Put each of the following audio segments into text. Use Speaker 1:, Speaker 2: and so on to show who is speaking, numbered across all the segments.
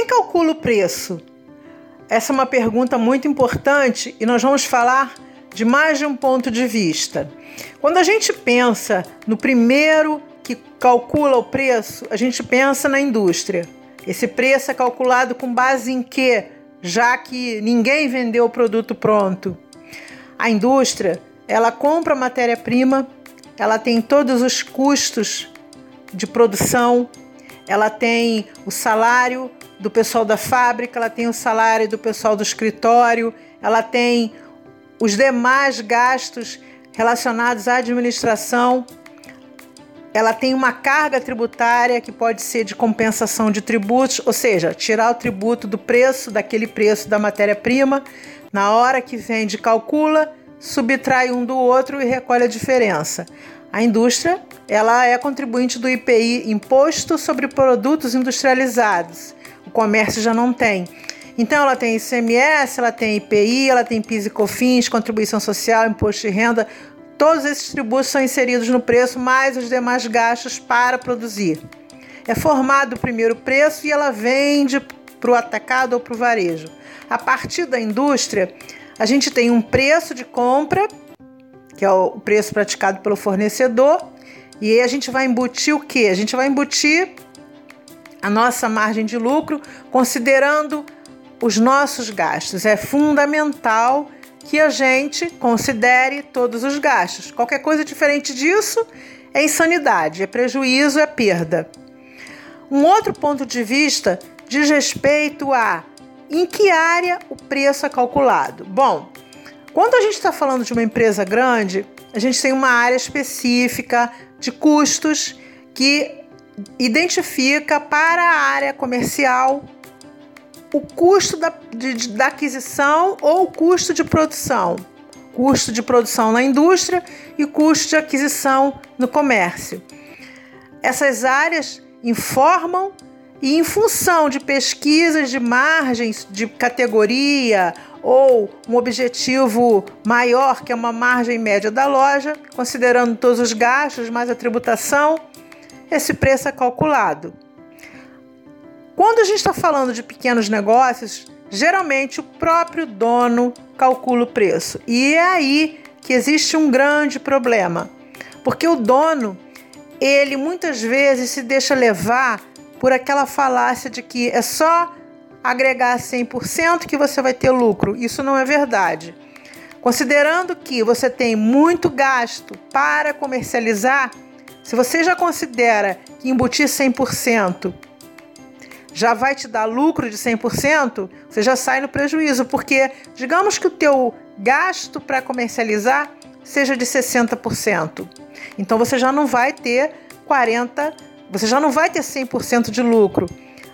Speaker 1: quem calcula o preço? Essa é uma pergunta muito importante e nós vamos falar de mais de um ponto de vista. Quando a gente pensa no primeiro que calcula o preço, a gente pensa na indústria. Esse preço é calculado com base em quê? Já que ninguém vendeu o produto pronto. A indústria, ela compra matéria-prima, ela tem todos os custos de produção, ela tem o salário do pessoal da fábrica, ela tem o salário do pessoal do escritório, ela tem os demais gastos relacionados à administração. Ela tem uma carga tributária que pode ser de compensação de tributos, ou seja, tirar o tributo do preço, daquele preço da matéria-prima, na hora que vende, calcula, subtrai um do outro e recolhe a diferença. A indústria, ela é contribuinte do IPI, Imposto sobre Produtos Industrializados. O comércio já não tem. Então ela tem ICMS, ela tem IPI, ela tem PIS e COFINS, contribuição social, imposto de renda. Todos esses tributos são inseridos no preço, mais os demais gastos para produzir. É formado o primeiro preço e ela vende para o atacado ou para o varejo. A partir da indústria, a gente tem um preço de compra, que é o preço praticado pelo fornecedor, e aí a gente vai embutir o que? A gente vai embutir a nossa margem de lucro considerando os nossos gastos. É fundamental que a gente considere todos os gastos. Qualquer coisa diferente disso é insanidade, é prejuízo, é perda. Um outro ponto de vista diz respeito a em que área o preço é calculado. Bom, quando a gente está falando de uma empresa grande, a gente tem uma área específica de custos que identifica para a área comercial o custo da, de, da aquisição ou o custo de produção. Custo de produção na indústria e custo de aquisição no comércio. Essas áreas informam e, em função de pesquisas de margens de categoria ou um objetivo maior, que é uma margem média da loja, considerando todos os gastos mais a tributação, esse preço é calculado. Quando a gente está falando de pequenos negócios, geralmente o próprio dono calcula o preço. E é aí que existe um grande problema, porque o dono, ele muitas vezes se deixa levar por aquela falácia de que é só agregar 100% que você vai ter lucro. Isso não é verdade. Considerando que você tem muito gasto para comercializar, se você já considera que embutir 100% já vai te dar lucro de 100%, você já sai no prejuízo, porque digamos que o teu gasto para comercializar seja de 60%. Então você já não vai ter 40, você já não vai ter 100% de lucro.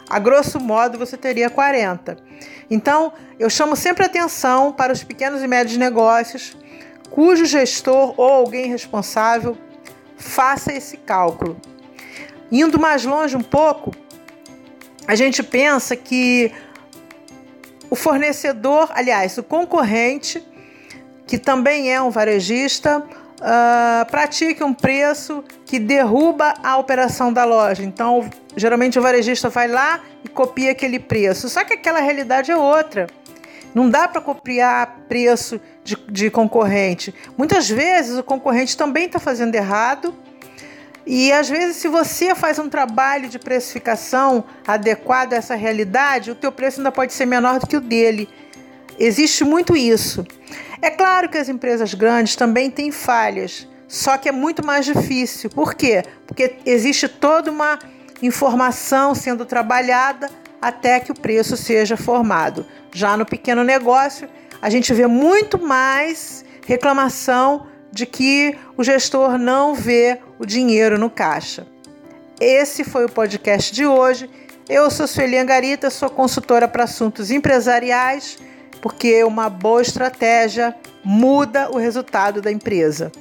Speaker 1: A grosso modo você teria 40. Então, eu chamo sempre atenção para os pequenos e médios negócios cujo gestor ou alguém responsável faça esse cálculo. Indo mais longe um pouco, a gente pensa que o fornecedor, aliás, o concorrente, que também é um varejista, uh, pratica um preço que derruba a operação da loja. Então, geralmente o varejista vai lá e copia aquele preço. Só que aquela realidade é outra. Não dá para copiar preço de, de concorrente. Muitas vezes o concorrente também está fazendo errado e às vezes, se você faz um trabalho de precificação adequado a essa realidade, o teu preço ainda pode ser menor do que o dele. Existe muito isso. É claro que as empresas grandes também têm falhas, só que é muito mais difícil. Por quê? Porque existe toda uma informação sendo trabalhada até que o preço seja formado. Já no pequeno negócio, a gente vê muito mais reclamação de que o gestor não vê o dinheiro no caixa. Esse foi o podcast de hoje. Eu sou Sueli Angarita, sou consultora para assuntos empresariais, porque uma boa estratégia muda o resultado da empresa.